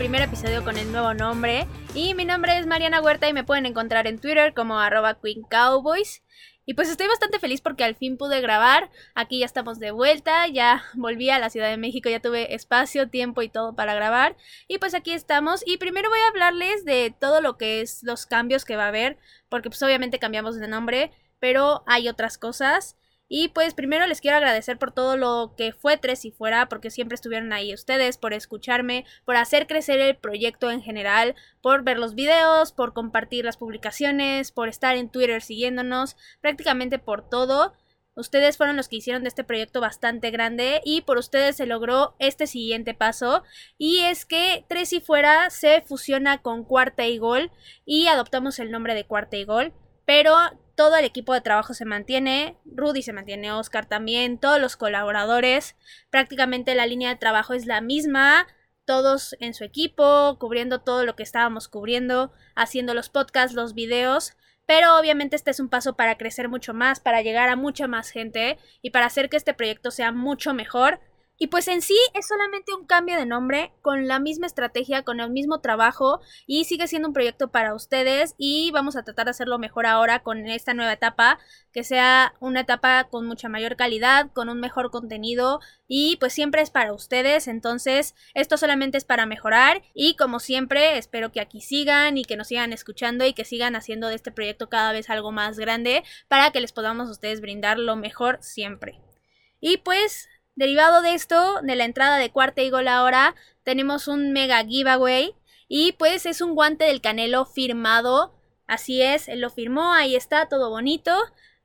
primer episodio con el nuevo nombre. Y mi nombre es Mariana Huerta y me pueden encontrar en Twitter como arroba Queen Cowboys. Y pues estoy bastante feliz porque al fin pude grabar. Aquí ya estamos de vuelta, ya volví a la Ciudad de México, ya tuve espacio, tiempo y todo para grabar. Y pues aquí estamos. Y primero voy a hablarles de todo lo que es los cambios que va a haber, porque pues obviamente cambiamos de nombre, pero hay otras cosas. Y pues primero les quiero agradecer por todo lo que fue Tres y Fuera, porque siempre estuvieron ahí ustedes, por escucharme, por hacer crecer el proyecto en general, por ver los videos, por compartir las publicaciones, por estar en Twitter siguiéndonos, prácticamente por todo. Ustedes fueron los que hicieron de este proyecto bastante grande y por ustedes se logró este siguiente paso y es que Tres y Fuera se fusiona con Cuarta y Gol y adoptamos el nombre de Cuarta y Gol, pero todo el equipo de trabajo se mantiene, Rudy se mantiene, Oscar también, todos los colaboradores, prácticamente la línea de trabajo es la misma, todos en su equipo, cubriendo todo lo que estábamos cubriendo, haciendo los podcasts, los videos, pero obviamente este es un paso para crecer mucho más, para llegar a mucha más gente y para hacer que este proyecto sea mucho mejor y pues en sí es solamente un cambio de nombre con la misma estrategia, con el mismo trabajo y sigue siendo un proyecto para ustedes y vamos a tratar de hacerlo mejor ahora con esta nueva etapa, que sea una etapa con mucha mayor calidad, con un mejor contenido y pues siempre es para ustedes, entonces esto solamente es para mejorar y como siempre espero que aquí sigan y que nos sigan escuchando y que sigan haciendo de este proyecto cada vez algo más grande para que les podamos a ustedes brindar lo mejor siempre. Y pues Derivado de esto, de la entrada de cuarta y gol ahora, tenemos un mega giveaway. Y pues es un guante del Canelo firmado. Así es, él lo firmó, ahí está, todo bonito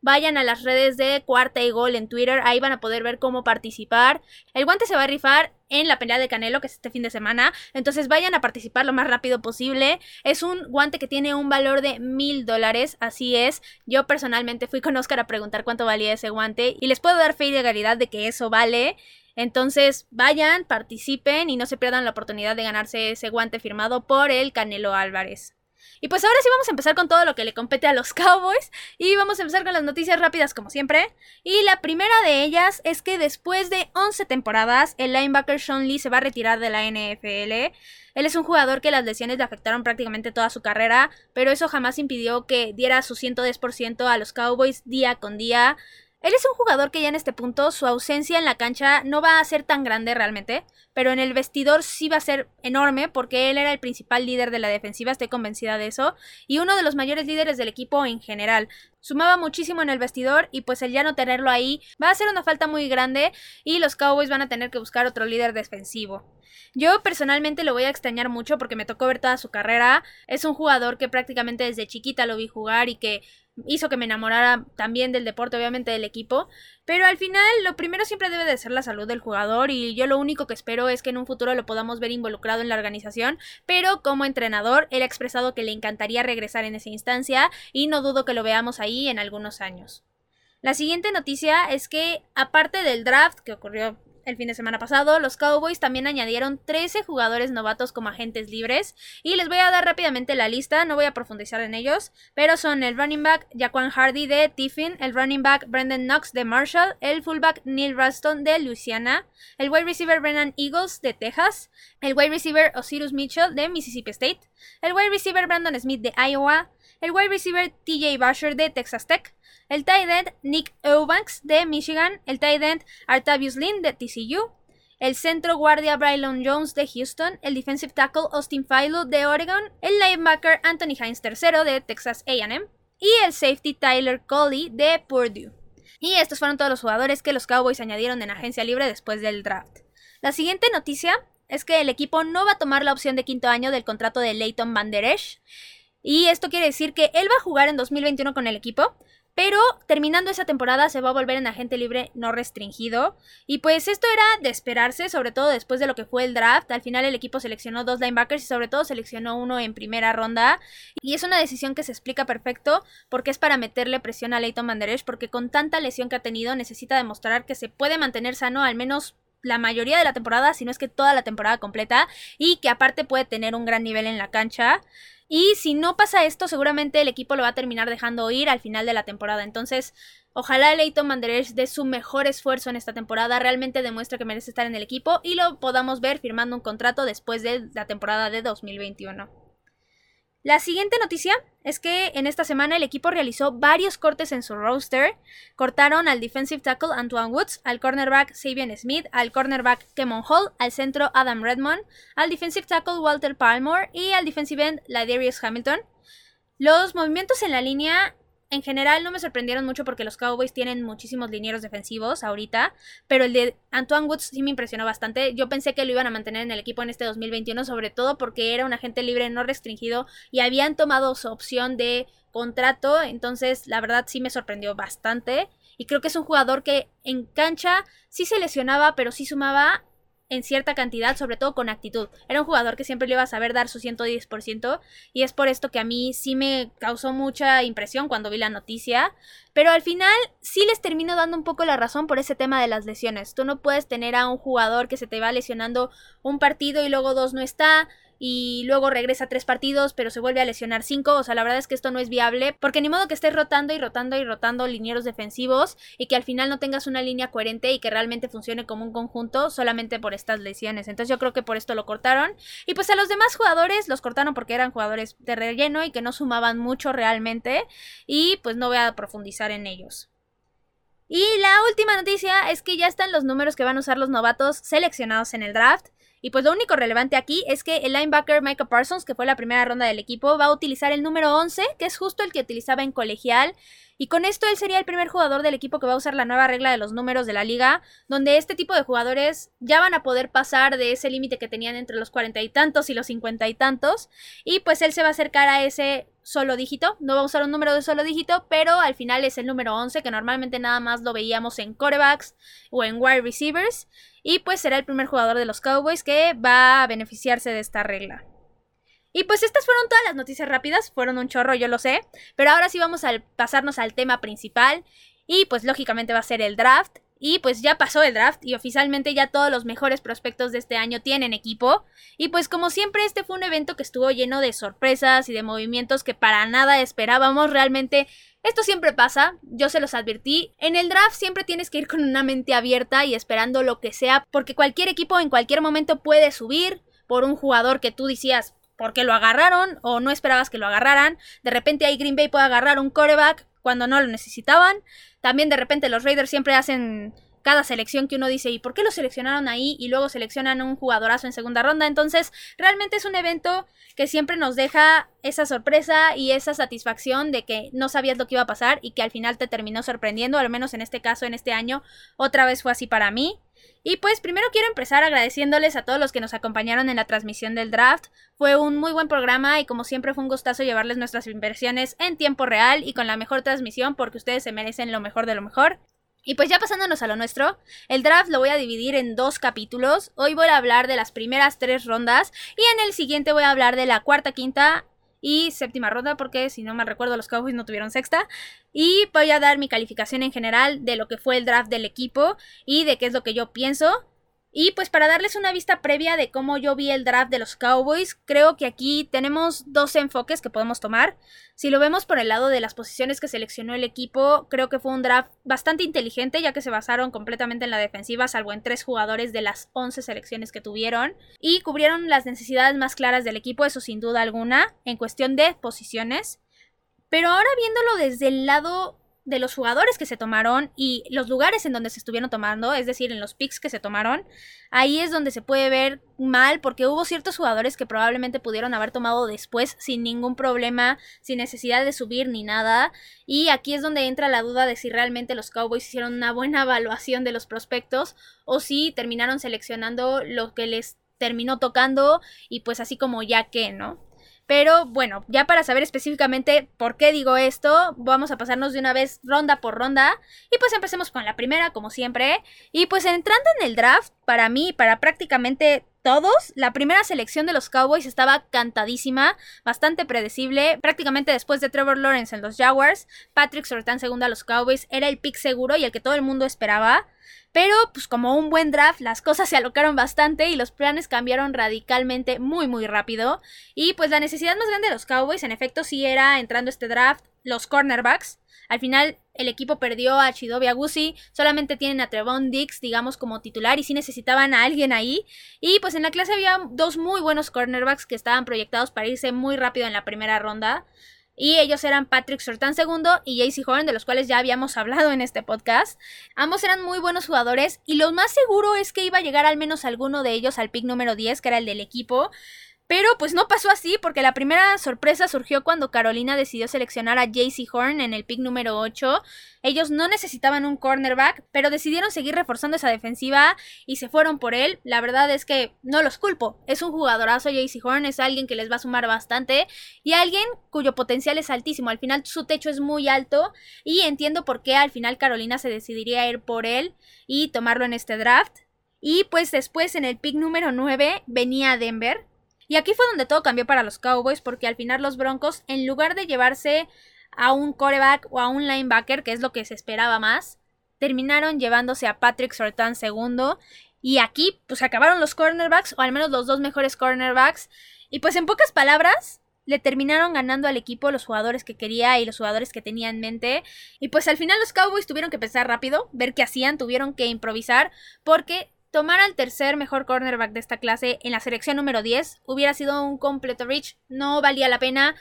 vayan a las redes de Cuarta y Gol en Twitter, ahí van a poder ver cómo participar. El guante se va a rifar en la pelea de Canelo, que es este fin de semana, entonces vayan a participar lo más rápido posible. Es un guante que tiene un valor de mil dólares, así es. Yo personalmente fui con Oscar a preguntar cuánto valía ese guante y les puedo dar fe y legalidad de que eso vale. Entonces vayan, participen y no se pierdan la oportunidad de ganarse ese guante firmado por el Canelo Álvarez. Y pues ahora sí vamos a empezar con todo lo que le compete a los Cowboys. Y vamos a empezar con las noticias rápidas como siempre. Y la primera de ellas es que después de 11 temporadas, el linebacker Sean Lee se va a retirar de la NFL. Él es un jugador que las lesiones le afectaron prácticamente toda su carrera, pero eso jamás impidió que diera su 110% a los Cowboys día con día. Él es un jugador que ya en este punto su ausencia en la cancha no va a ser tan grande realmente, pero en el vestidor sí va a ser enorme porque él era el principal líder de la defensiva, estoy convencida de eso, y uno de los mayores líderes del equipo en general. Sumaba muchísimo en el vestidor y pues el ya no tenerlo ahí va a ser una falta muy grande y los Cowboys van a tener que buscar otro líder defensivo. Yo personalmente lo voy a extrañar mucho porque me tocó ver toda su carrera. Es un jugador que prácticamente desde chiquita lo vi jugar y que hizo que me enamorara también del deporte, obviamente del equipo. Pero al final lo primero siempre debe de ser la salud del jugador y yo lo único que espero es que en un futuro lo podamos ver involucrado en la organización. Pero como entrenador, él ha expresado que le encantaría regresar en esa instancia y no dudo que lo veamos ahí en algunos años. La siguiente noticia es que, aparte del draft que ocurrió el fin de semana pasado, los Cowboys también añadieron 13 jugadores novatos como agentes libres. Y les voy a dar rápidamente la lista, no voy a profundizar en ellos. Pero son el running back Jaquan Hardy de Tiffin, el running back Brendan Knox de Marshall, el fullback Neil Ruston de Louisiana, el wide receiver Brennan Eagles de Texas, el wide receiver Osiris Mitchell de Mississippi State, el wide receiver Brandon Smith de Iowa, el wide receiver TJ Basher de Texas Tech, el tight end Nick Eubanks de Michigan, el tight end Artavius Lynn de TCU, el centro guardia Braylon Jones de Houston, el defensive tackle Austin Philo de Oregon, el linebacker Anthony Hines III de Texas AM y el safety Tyler Coley de Purdue. Y estos fueron todos los jugadores que los Cowboys añadieron en agencia libre después del draft. La siguiente noticia es que el equipo no va a tomar la opción de quinto año del contrato de Leighton Van Der Esch. Y esto quiere decir que él va a jugar en 2021 con el equipo, pero terminando esa temporada se va a volver en agente libre no restringido. Y pues esto era de esperarse, sobre todo después de lo que fue el draft. Al final el equipo seleccionó dos linebackers y sobre todo seleccionó uno en primera ronda. Y es una decisión que se explica perfecto porque es para meterle presión a Leighton Manderech porque con tanta lesión que ha tenido necesita demostrar que se puede mantener sano al menos la mayoría de la temporada, si no es que toda la temporada completa, y que aparte puede tener un gran nivel en la cancha. Y si no pasa esto, seguramente el equipo lo va a terminar dejando ir al final de la temporada. Entonces, Ojalá Leighton Manderech dé su mejor esfuerzo en esta temporada, realmente demuestra que merece estar en el equipo y lo podamos ver firmando un contrato después de la temporada de 2021. La siguiente noticia es que en esta semana el equipo realizó varios cortes en su roster. Cortaron al defensive tackle Antoine Woods, al cornerback Sabian Smith, al cornerback Kemon Hall, al centro Adam Redmond, al defensive tackle Walter Palmore y al defensive end Ladarius Hamilton. Los movimientos en la línea en general no me sorprendieron mucho porque los Cowboys tienen muchísimos linieros defensivos ahorita, pero el de Antoine Woods sí me impresionó bastante. Yo pensé que lo iban a mantener en el equipo en este 2021, sobre todo porque era un agente libre no restringido y habían tomado su opción de contrato, entonces la verdad sí me sorprendió bastante. Y creo que es un jugador que en cancha sí se lesionaba, pero sí sumaba en cierta cantidad, sobre todo con actitud. Era un jugador que siempre le iba a saber dar su 110% y es por esto que a mí sí me causó mucha impresión cuando vi la noticia. Pero al final sí les termino dando un poco la razón por ese tema de las lesiones. Tú no puedes tener a un jugador que se te va lesionando un partido y luego dos no está y luego regresa tres partidos, pero se vuelve a lesionar cinco. O sea, la verdad es que esto no es viable, porque ni modo que estés rotando y rotando y rotando linieros defensivos y que al final no tengas una línea coherente y que realmente funcione como un conjunto solamente por estas lesiones. Entonces yo creo que por esto lo cortaron. Y pues a los demás jugadores los cortaron porque eran jugadores de relleno y que no sumaban mucho realmente. Y pues no voy a profundizar en ellos. Y la última noticia es que ya están los números que van a usar los novatos seleccionados en el draft. Y pues lo único relevante aquí es que el linebacker Micah Parsons, que fue la primera ronda del equipo, va a utilizar el número 11, que es justo el que utilizaba en colegial. Y con esto él sería el primer jugador del equipo que va a usar la nueva regla de los números de la liga, donde este tipo de jugadores ya van a poder pasar de ese límite que tenían entre los cuarenta y tantos y los cincuenta y tantos. Y pues él se va a acercar a ese solo dígito, no va a usar un número de solo dígito, pero al final es el número 11, que normalmente nada más lo veíamos en corebacks o en wide receivers. Y pues será el primer jugador de los Cowboys que va a beneficiarse de esta regla. Y pues estas fueron todas las noticias rápidas, fueron un chorro, yo lo sé, pero ahora sí vamos a pasarnos al tema principal y pues lógicamente va a ser el draft. Y pues ya pasó el draft y oficialmente ya todos los mejores prospectos de este año tienen equipo. Y pues como siempre este fue un evento que estuvo lleno de sorpresas y de movimientos que para nada esperábamos. Realmente esto siempre pasa, yo se los advertí. En el draft siempre tienes que ir con una mente abierta y esperando lo que sea, porque cualquier equipo en cualquier momento puede subir por un jugador que tú decías porque lo agarraron o no esperabas que lo agarraran. De repente ahí Green Bay puede agarrar un coreback cuando no lo necesitaban. También de repente los Raiders siempre hacen cada selección que uno dice, ¿y por qué lo seleccionaron ahí? Y luego seleccionan un jugadorazo en segunda ronda. Entonces, realmente es un evento que siempre nos deja esa sorpresa y esa satisfacción de que no sabías lo que iba a pasar y que al final te terminó sorprendiendo, al menos en este caso, en este año, otra vez fue así para mí. Y pues primero quiero empezar agradeciéndoles a todos los que nos acompañaron en la transmisión del draft. Fue un muy buen programa y como siempre fue un gustazo llevarles nuestras inversiones en tiempo real y con la mejor transmisión porque ustedes se merecen lo mejor de lo mejor. Y pues ya pasándonos a lo nuestro, el draft lo voy a dividir en dos capítulos. Hoy voy a hablar de las primeras tres rondas y en el siguiente voy a hablar de la cuarta, quinta y séptima ronda, porque si no me recuerdo los Cowboys no tuvieron sexta. Y voy a dar mi calificación en general de lo que fue el draft del equipo y de qué es lo que yo pienso. Y pues para darles una vista previa de cómo yo vi el draft de los Cowboys, creo que aquí tenemos dos enfoques que podemos tomar. Si lo vemos por el lado de las posiciones que seleccionó el equipo, creo que fue un draft bastante inteligente ya que se basaron completamente en la defensiva, salvo en tres jugadores de las 11 selecciones que tuvieron. Y cubrieron las necesidades más claras del equipo, eso sin duda alguna, en cuestión de posiciones. Pero ahora viéndolo desde el lado de los jugadores que se tomaron y los lugares en donde se estuvieron tomando, es decir, en los picks que se tomaron, ahí es donde se puede ver mal porque hubo ciertos jugadores que probablemente pudieron haber tomado después sin ningún problema, sin necesidad de subir ni nada, y aquí es donde entra la duda de si realmente los Cowboys hicieron una buena evaluación de los prospectos o si terminaron seleccionando lo que les terminó tocando y pues así como ya que, ¿no? Pero bueno, ya para saber específicamente por qué digo esto, vamos a pasarnos de una vez ronda por ronda. Y pues empecemos con la primera, como siempre. Y pues entrando en el draft, para mí, para prácticamente todos, la primera selección de los Cowboys estaba cantadísima, bastante predecible. Prácticamente después de Trevor Lawrence en los Jaguars, Patrick Surtain segundo a los Cowboys era el pick seguro y el que todo el mundo esperaba. Pero, pues como un buen draft, las cosas se alocaron bastante y los planes cambiaron radicalmente muy, muy rápido. Y pues la necesidad más grande de los Cowboys, en efecto, sí era entrando este draft, los cornerbacks. Al final el equipo perdió a Chidobe Agusi, solamente tienen a Trevon Dix, digamos, como titular y sí necesitaban a alguien ahí. Y pues en la clase había dos muy buenos cornerbacks que estaban proyectados para irse muy rápido en la primera ronda. Y ellos eran Patrick Sortan II y JC Horn, de los cuales ya habíamos hablado en este podcast. Ambos eran muy buenos jugadores y lo más seguro es que iba a llegar al menos alguno de ellos al pick número 10, que era el del equipo. Pero pues no pasó así porque la primera sorpresa surgió cuando Carolina decidió seleccionar a JC Horn en el pick número 8. Ellos no necesitaban un cornerback, pero decidieron seguir reforzando esa defensiva y se fueron por él. La verdad es que no los culpo. Es un jugadorazo JC Horn, es alguien que les va a sumar bastante y alguien cuyo potencial es altísimo. Al final su techo es muy alto y entiendo por qué al final Carolina se decidiría ir por él y tomarlo en este draft. Y pues después en el pick número 9 venía Denver y aquí fue donde todo cambió para los Cowboys porque al final los Broncos, en lugar de llevarse a un coreback o a un linebacker, que es lo que se esperaba más, terminaron llevándose a Patrick Sortan segundo. Y aquí pues acabaron los cornerbacks, o al menos los dos mejores cornerbacks. Y pues en pocas palabras, le terminaron ganando al equipo los jugadores que quería y los jugadores que tenía en mente. Y pues al final los Cowboys tuvieron que pensar rápido, ver qué hacían, tuvieron que improvisar, porque tomar al tercer mejor cornerback de esta clase en la selección número 10 hubiera sido un completo reach, no valía la pena.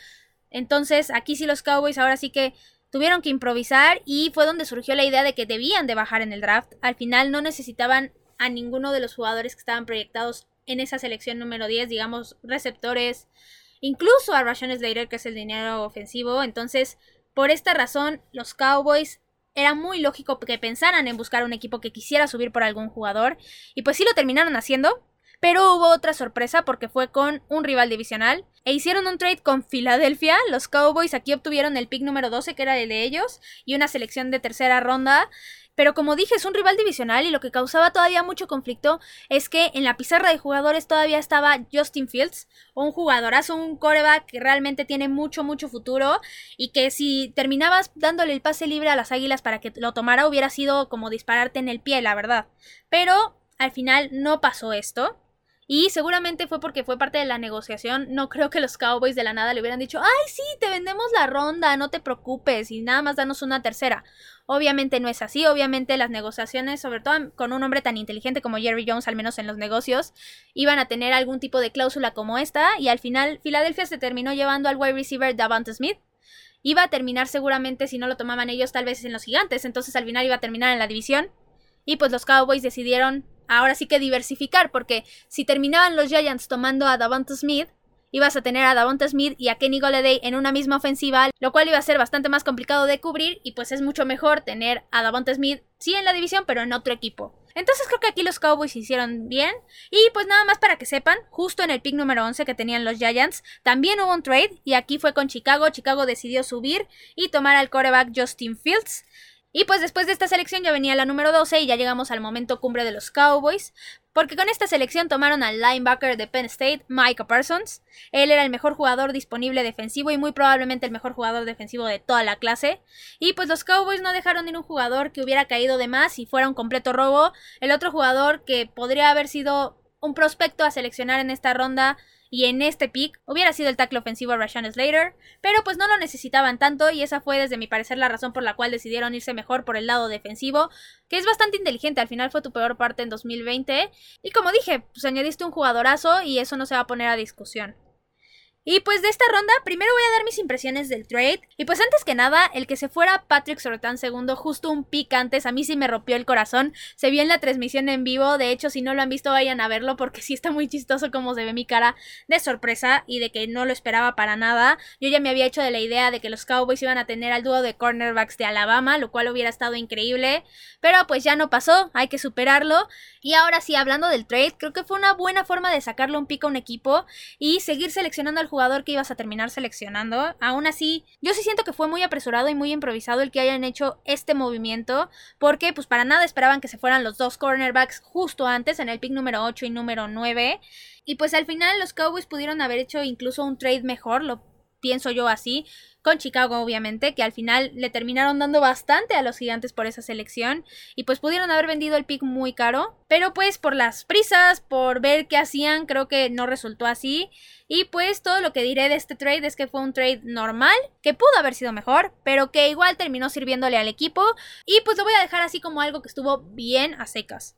Entonces, aquí sí los Cowboys ahora sí que tuvieron que improvisar y fue donde surgió la idea de que debían de bajar en el draft. Al final no necesitaban a ninguno de los jugadores que estaban proyectados en esa selección número 10, digamos, receptores, incluso a Rashawn Slater, que es el dinero ofensivo. Entonces, por esta razón, los Cowboys era muy lógico que pensaran en buscar un equipo que quisiera subir por algún jugador. Y pues sí lo terminaron haciendo. Pero hubo otra sorpresa porque fue con un rival divisional. E hicieron un trade con Filadelfia. Los Cowboys aquí obtuvieron el pick número 12, que era el de ellos, y una selección de tercera ronda. Pero como dije, es un rival divisional y lo que causaba todavía mucho conflicto es que en la pizarra de jugadores todavía estaba Justin Fields, un jugadorazo, un coreback que realmente tiene mucho, mucho futuro y que si terminabas dándole el pase libre a las águilas para que lo tomara hubiera sido como dispararte en el pie, la verdad. Pero al final no pasó esto. Y seguramente fue porque fue parte de la negociación. No creo que los Cowboys de la nada le hubieran dicho, ay, sí, te vendemos la ronda, no te preocupes y nada más danos una tercera. Obviamente no es así, obviamente las negociaciones, sobre todo con un hombre tan inteligente como Jerry Jones, al menos en los negocios, iban a tener algún tipo de cláusula como esta y al final Filadelfia se terminó llevando al wide receiver Davante Smith. Iba a terminar seguramente, si no lo tomaban ellos, tal vez en los gigantes, entonces al final iba a terminar en la división. Y pues los Cowboys decidieron ahora sí que diversificar, porque si terminaban los Giants tomando a Davante Smith, ibas a tener a Davante Smith y a Kenny Golladay en una misma ofensiva, lo cual iba a ser bastante más complicado de cubrir y pues es mucho mejor tener a Davante Smith sí en la división, pero en otro equipo. Entonces creo que aquí los Cowboys hicieron bien. Y pues nada más para que sepan, justo en el pick número 11 que tenían los Giants, también hubo un trade y aquí fue con Chicago. Chicago decidió subir y tomar al quarterback Justin Fields. Y pues después de esta selección ya venía la número 12 y ya llegamos al momento cumbre de los Cowboys, porque con esta selección tomaron al linebacker de Penn State, Micah Parsons. Él era el mejor jugador disponible defensivo y muy probablemente el mejor jugador defensivo de toda la clase. Y pues los Cowboys no dejaron ni un jugador que hubiera caído de más y fuera un completo robo. El otro jugador que podría haber sido un prospecto a seleccionar en esta ronda y en este pick hubiera sido el tackle ofensivo Rashawn Slater, pero pues no lo necesitaban tanto y esa fue desde mi parecer la razón por la cual decidieron irse mejor por el lado defensivo, que es bastante inteligente, al final fue tu peor parte en 2020 y como dije, pues añadiste un jugadorazo y eso no se va a poner a discusión. Y pues de esta ronda, primero voy a dar mis impresiones del trade. Y pues antes que nada, el que se fuera Patrick Sortan segundo, justo un pick antes, a mí sí me rompió el corazón. Se vio en la transmisión en vivo. De hecho, si no lo han visto, vayan a verlo porque sí está muy chistoso como se ve mi cara de sorpresa y de que no lo esperaba para nada. Yo ya me había hecho de la idea de que los Cowboys iban a tener al dúo de cornerbacks de Alabama, lo cual hubiera estado increíble. Pero pues ya no pasó, hay que superarlo. Y ahora sí, hablando del trade, creo que fue una buena forma de sacarle un pico a un equipo y seguir seleccionando al jugador que ibas a terminar seleccionando. Aún así, yo sí siento que fue muy apresurado y muy improvisado el que hayan hecho este movimiento, porque pues para nada esperaban que se fueran los dos cornerbacks justo antes, en el pick número 8 y número 9. Y pues al final los Cowboys pudieron haber hecho incluso un trade mejor, lo pienso yo así, con Chicago obviamente, que al final le terminaron dando bastante a los gigantes por esa selección y pues pudieron haber vendido el pick muy caro, pero pues por las prisas, por ver qué hacían, creo que no resultó así y pues todo lo que diré de este trade es que fue un trade normal, que pudo haber sido mejor, pero que igual terminó sirviéndole al equipo y pues lo voy a dejar así como algo que estuvo bien a secas.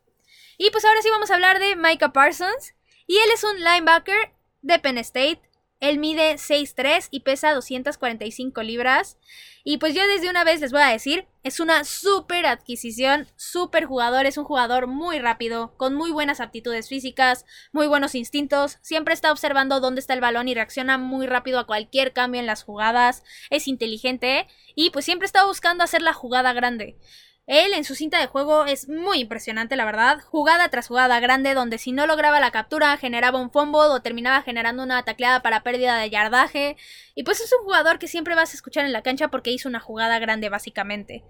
Y pues ahora sí vamos a hablar de Micah Parsons y él es un linebacker de Penn State él mide 6'3 y pesa 245 libras. Y pues yo desde una vez les voy a decir, es una súper adquisición, súper jugador, es un jugador muy rápido, con muy buenas aptitudes físicas, muy buenos instintos, siempre está observando dónde está el balón y reacciona muy rápido a cualquier cambio en las jugadas, es inteligente y pues siempre está buscando hacer la jugada grande. Él en su cinta de juego es muy impresionante, la verdad. Jugada tras jugada grande, donde si no lograba la captura, generaba un fumble o terminaba generando una tacleada para pérdida de yardaje. Y pues es un jugador que siempre vas a escuchar en la cancha porque hizo una jugada grande, básicamente.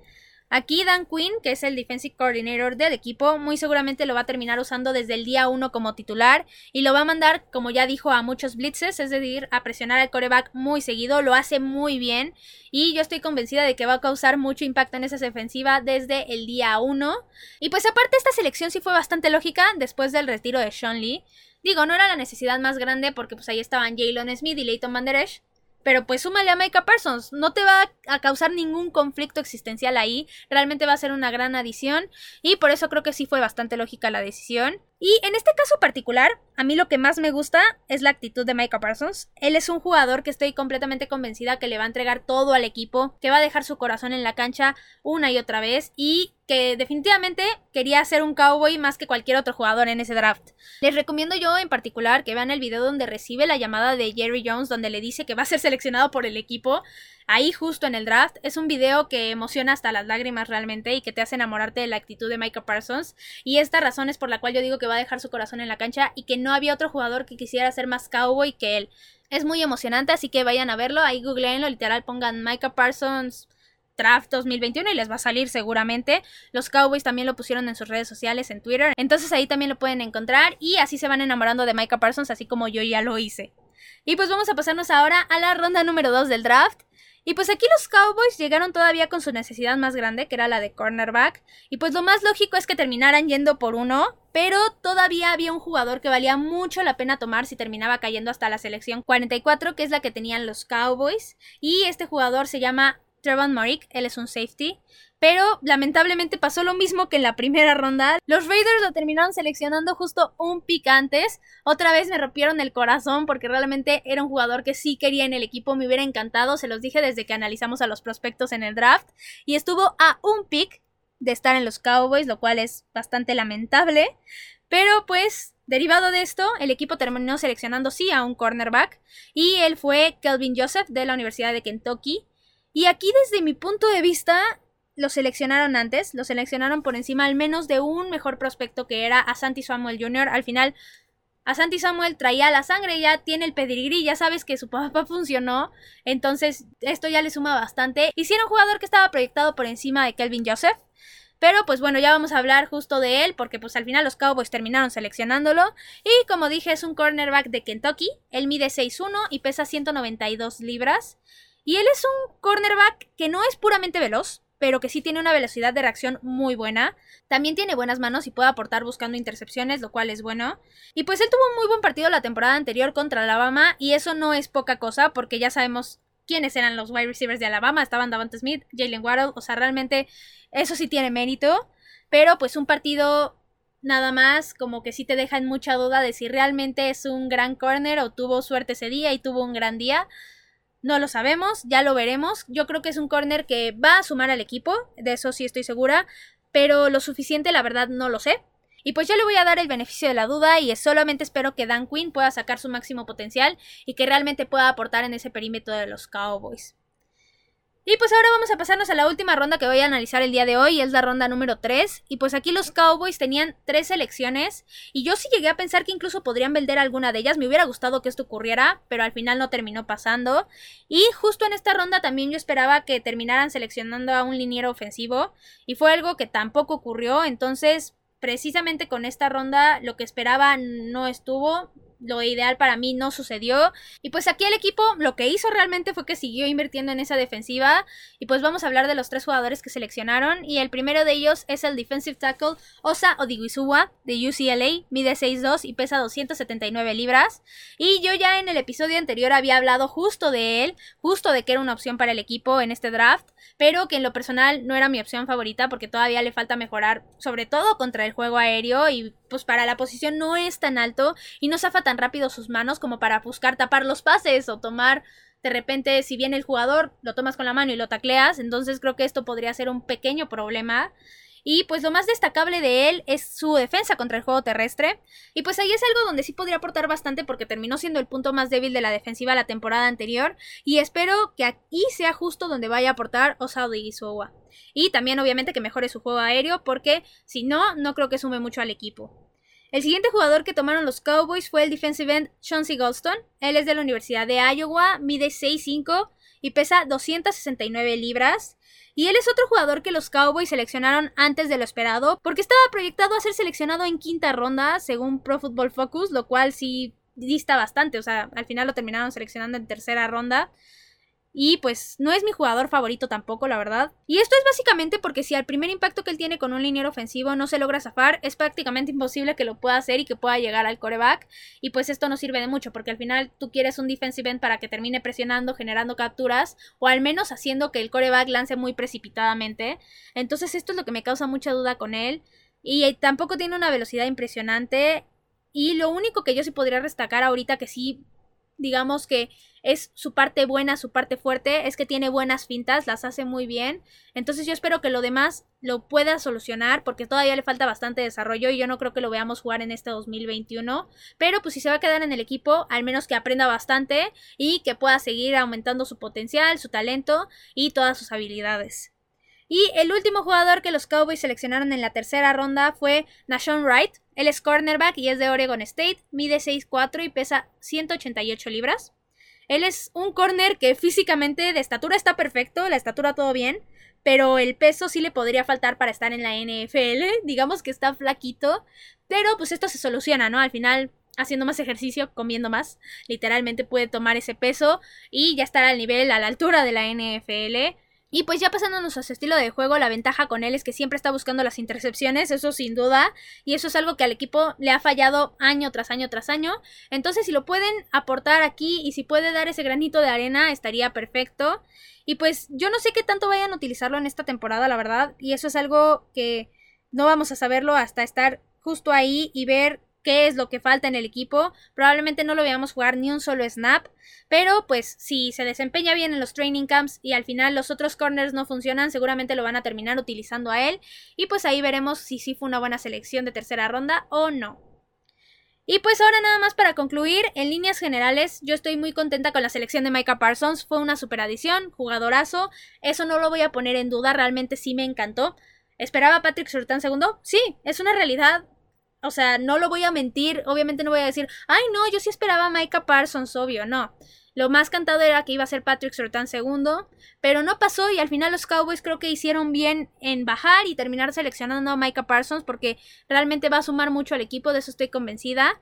Aquí Dan Quinn, que es el defensive coordinator del equipo, muy seguramente lo va a terminar usando desde el día 1 como titular y lo va a mandar, como ya dijo, a muchos blitzes, es decir, a presionar al coreback muy seguido, lo hace muy bien y yo estoy convencida de que va a causar mucho impacto en esa defensiva desde el día 1. Y pues aparte esta selección sí fue bastante lógica después del retiro de Sean Lee. Digo, no era la necesidad más grande porque pues ahí estaban Jalen Smith y Leighton Van Der pero pues súmale a Micah Parsons. No te va a causar ningún conflicto existencial ahí. Realmente va a ser una gran adición. Y por eso creo que sí fue bastante lógica la decisión. Y en este caso particular, a mí lo que más me gusta es la actitud de Micah Parsons. Él es un jugador que estoy completamente convencida que le va a entregar todo al equipo, que va a dejar su corazón en la cancha una y otra vez y que definitivamente quería ser un cowboy más que cualquier otro jugador en ese draft. Les recomiendo yo en particular que vean el video donde recibe la llamada de Jerry Jones donde le dice que va a ser seleccionado por el equipo ahí justo en el draft. Es un video que emociona hasta las lágrimas realmente y que te hace enamorarte de la actitud de Micah Parsons. Y esta razón es por la cual yo digo que va a dejar su corazón en la cancha y que no había otro jugador que quisiera ser más cowboy que él. Es muy emocionante, así que vayan a verlo. Ahí googleenlo, literal, pongan Micah Parsons Draft 2021 y les va a salir seguramente. Los Cowboys también lo pusieron en sus redes sociales, en Twitter. Entonces ahí también lo pueden encontrar y así se van enamorando de Micah Parsons, así como yo ya lo hice. Y pues vamos a pasarnos ahora a la ronda número 2 del draft. Y pues aquí los Cowboys llegaron todavía con su necesidad más grande, que era la de cornerback. Y pues lo más lógico es que terminaran yendo por uno, pero todavía había un jugador que valía mucho la pena tomar si terminaba cayendo hasta la selección 44, que es la que tenían los Cowboys. Y este jugador se llama Trevon Morik, él es un safety. Pero lamentablemente pasó lo mismo que en la primera ronda. Los Raiders lo terminaron seleccionando justo un pick antes. Otra vez me rompieron el corazón porque realmente era un jugador que sí quería en el equipo. Me hubiera encantado, se los dije desde que analizamos a los prospectos en el draft. Y estuvo a un pick de estar en los Cowboys, lo cual es bastante lamentable. Pero pues, derivado de esto, el equipo terminó seleccionando sí a un cornerback. Y él fue Kelvin Joseph de la Universidad de Kentucky. Y aquí desde mi punto de vista lo seleccionaron antes, lo seleccionaron por encima al menos de un mejor prospecto que era Asanti Samuel Jr. Al final, Asanti Samuel traía la sangre, ya tiene el pedigrí, ya sabes que su papá funcionó, entonces esto ya le suma bastante. Y un jugador que estaba proyectado por encima de Kelvin Joseph. Pero pues bueno, ya vamos a hablar justo de él porque pues al final los Cowboys terminaron seleccionándolo. Y como dije, es un cornerback de Kentucky. Él mide 6'1 y pesa 192 libras. Y él es un cornerback que no es puramente veloz, pero que sí tiene una velocidad de reacción muy buena. También tiene buenas manos y puede aportar buscando intercepciones, lo cual es bueno. Y pues él tuvo un muy buen partido la temporada anterior contra Alabama y eso no es poca cosa porque ya sabemos quiénes eran los wide receivers de Alabama. Estaban Davante Smith, Jalen Waddle, o sea, realmente eso sí tiene mérito. Pero pues un partido nada más como que sí te deja en mucha duda de si realmente es un gran corner o tuvo suerte ese día y tuvo un gran día. No lo sabemos, ya lo veremos. Yo creo que es un corner que va a sumar al equipo, de eso sí estoy segura, pero lo suficiente la verdad no lo sé. Y pues yo le voy a dar el beneficio de la duda y solamente espero que Dan Quinn pueda sacar su máximo potencial y que realmente pueda aportar en ese perímetro de los Cowboys. Y pues ahora vamos a pasarnos a la última ronda que voy a analizar el día de hoy, es la ronda número 3. Y pues aquí los Cowboys tenían tres selecciones y yo sí llegué a pensar que incluso podrían vender alguna de ellas. Me hubiera gustado que esto ocurriera, pero al final no terminó pasando. Y justo en esta ronda también yo esperaba que terminaran seleccionando a un liniero ofensivo y fue algo que tampoco ocurrió. Entonces, precisamente con esta ronda lo que esperaba no estuvo lo ideal para mí no sucedió. Y pues aquí el equipo lo que hizo realmente fue que siguió invirtiendo en esa defensiva. Y pues vamos a hablar de los tres jugadores que seleccionaron. Y el primero de ellos es el defensive tackle Osa Odigwisuwa de UCLA. Mide 6'2 y pesa 279 libras. Y yo ya en el episodio anterior había hablado justo de él, justo de que era una opción para el equipo en este draft. Pero que en lo personal no era mi opción favorita porque todavía le falta mejorar, sobre todo contra el juego aéreo. Y pues para la posición no es tan alto y no zafa tan rápido sus manos como para buscar tapar los pases o tomar de repente si viene el jugador lo tomas con la mano y lo tacleas, entonces creo que esto podría ser un pequeño problema. Y pues lo más destacable de él es su defensa contra el juego terrestre. Y pues ahí es algo donde sí podría aportar bastante porque terminó siendo el punto más débil de la defensiva la temporada anterior. Y espero que aquí sea justo donde vaya a aportar Osado Igizuwa. Y también obviamente que mejore su juego aéreo porque si no, no creo que sume mucho al equipo. El siguiente jugador que tomaron los Cowboys fue el defensive end Chauncey Goldstone. Él es de la Universidad de Iowa, mide 6'5 y pesa 269 libras. Y él es otro jugador que los Cowboys seleccionaron antes de lo esperado, porque estaba proyectado a ser seleccionado en quinta ronda, según Pro Football Focus, lo cual sí dista bastante, o sea, al final lo terminaron seleccionando en tercera ronda. Y pues no es mi jugador favorito tampoco, la verdad. Y esto es básicamente porque si al primer impacto que él tiene con un liniero ofensivo no se logra zafar, es prácticamente imposible que lo pueda hacer y que pueda llegar al coreback. Y pues esto no sirve de mucho porque al final tú quieres un defensive end para que termine presionando, generando capturas o al menos haciendo que el coreback lance muy precipitadamente. Entonces esto es lo que me causa mucha duda con él. Y tampoco tiene una velocidad impresionante. Y lo único que yo sí podría destacar ahorita que sí digamos que es su parte buena, su parte fuerte, es que tiene buenas fintas, las hace muy bien. Entonces yo espero que lo demás lo pueda solucionar porque todavía le falta bastante desarrollo y yo no creo que lo veamos jugar en este 2021. Pero pues si se va a quedar en el equipo, al menos que aprenda bastante y que pueda seguir aumentando su potencial, su talento y todas sus habilidades. Y el último jugador que los Cowboys seleccionaron en la tercera ronda fue Nashon Wright. Él es cornerback y es de Oregon State, mide 6'4 y pesa 188 libras. Él es un corner que físicamente de estatura está perfecto, la estatura todo bien, pero el peso sí le podría faltar para estar en la NFL. Digamos que está flaquito, pero pues esto se soluciona, ¿no? Al final haciendo más ejercicio, comiendo más, literalmente puede tomar ese peso y ya estar al nivel, a la altura de la NFL. Y pues ya pasándonos a su estilo de juego, la ventaja con él es que siempre está buscando las intercepciones, eso sin duda, y eso es algo que al equipo le ha fallado año tras año tras año. Entonces, si lo pueden aportar aquí y si puede dar ese granito de arena, estaría perfecto. Y pues yo no sé qué tanto vayan a utilizarlo en esta temporada, la verdad, y eso es algo que no vamos a saberlo hasta estar justo ahí y ver qué es lo que falta en el equipo. Probablemente no lo veamos jugar ni un solo snap, pero pues si se desempeña bien en los training camps y al final los otros corners no funcionan, seguramente lo van a terminar utilizando a él y pues ahí veremos si sí fue una buena selección de tercera ronda o no. Y pues ahora nada más para concluir, en líneas generales, yo estoy muy contenta con la selección de Micah Parsons, fue una super adición, jugadorazo, eso no lo voy a poner en duda, realmente sí me encantó. ¿Esperaba Patrick Surtain segundo? Sí, es una realidad, o sea, no lo voy a mentir, obviamente no voy a decir, ay no, yo sí esperaba a Micah Parsons, obvio, no. Lo más cantado era que iba a ser Patrick Surtain segundo, pero no pasó y al final los Cowboys creo que hicieron bien en bajar y terminar seleccionando a Micah Parsons porque realmente va a sumar mucho al equipo, de eso estoy convencida.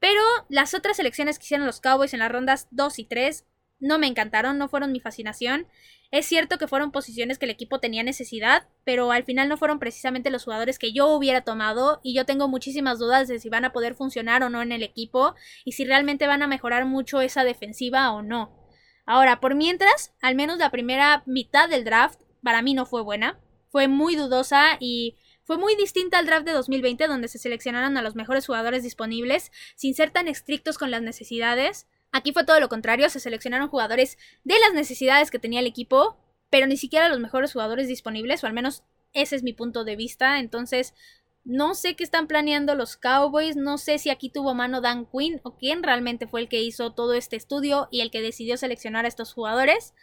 Pero las otras selecciones que hicieron los Cowboys en las rondas 2 y 3 no me encantaron, no fueron mi fascinación. Es cierto que fueron posiciones que el equipo tenía necesidad, pero al final no fueron precisamente los jugadores que yo hubiera tomado y yo tengo muchísimas dudas de si van a poder funcionar o no en el equipo y si realmente van a mejorar mucho esa defensiva o no. Ahora, por mientras, al menos la primera mitad del draft para mí no fue buena, fue muy dudosa y fue muy distinta al draft de 2020 donde se seleccionaron a los mejores jugadores disponibles sin ser tan estrictos con las necesidades Aquí fue todo lo contrario, se seleccionaron jugadores de las necesidades que tenía el equipo, pero ni siquiera los mejores jugadores disponibles, o al menos ese es mi punto de vista. Entonces, no sé qué están planeando los Cowboys, no sé si aquí tuvo mano Dan Quinn o quién realmente fue el que hizo todo este estudio y el que decidió seleccionar a estos jugadores.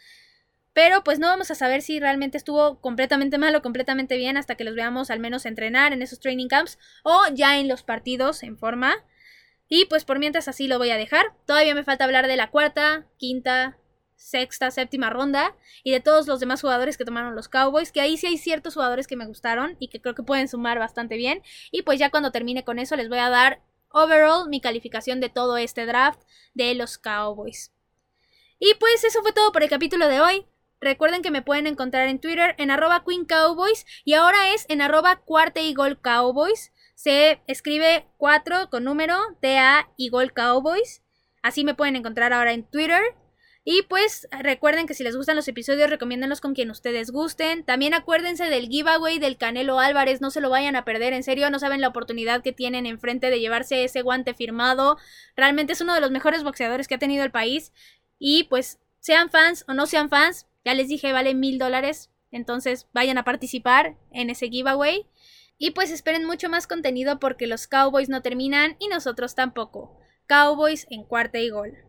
Pero pues no vamos a saber si realmente estuvo completamente mal o completamente bien hasta que los veamos al menos entrenar en esos training camps o ya en los partidos en forma. Y pues por mientras así lo voy a dejar. Todavía me falta hablar de la cuarta, quinta, sexta, séptima ronda y de todos los demás jugadores que tomaron los Cowboys, que ahí sí hay ciertos jugadores que me gustaron y que creo que pueden sumar bastante bien. Y pues ya cuando termine con eso les voy a dar overall mi calificación de todo este draft de los Cowboys. Y pues eso fue todo por el capítulo de hoy. Recuerden que me pueden encontrar en Twitter en arroba Queen Cowboys y ahora es en arroba cuarta y gol Cowboys. Se escribe 4 con número, TA y gol Cowboys. Así me pueden encontrar ahora en Twitter. Y pues recuerden que si les gustan los episodios, recomiéndenlos con quien ustedes gusten. También acuérdense del giveaway del Canelo Álvarez, no se lo vayan a perder, en serio, no saben la oportunidad que tienen enfrente de llevarse ese guante firmado. Realmente es uno de los mejores boxeadores que ha tenido el país. Y pues sean fans o no sean fans, ya les dije, vale mil dólares. Entonces vayan a participar en ese giveaway. Y pues esperen mucho más contenido porque los Cowboys no terminan y nosotros tampoco. Cowboys en cuarta y gol.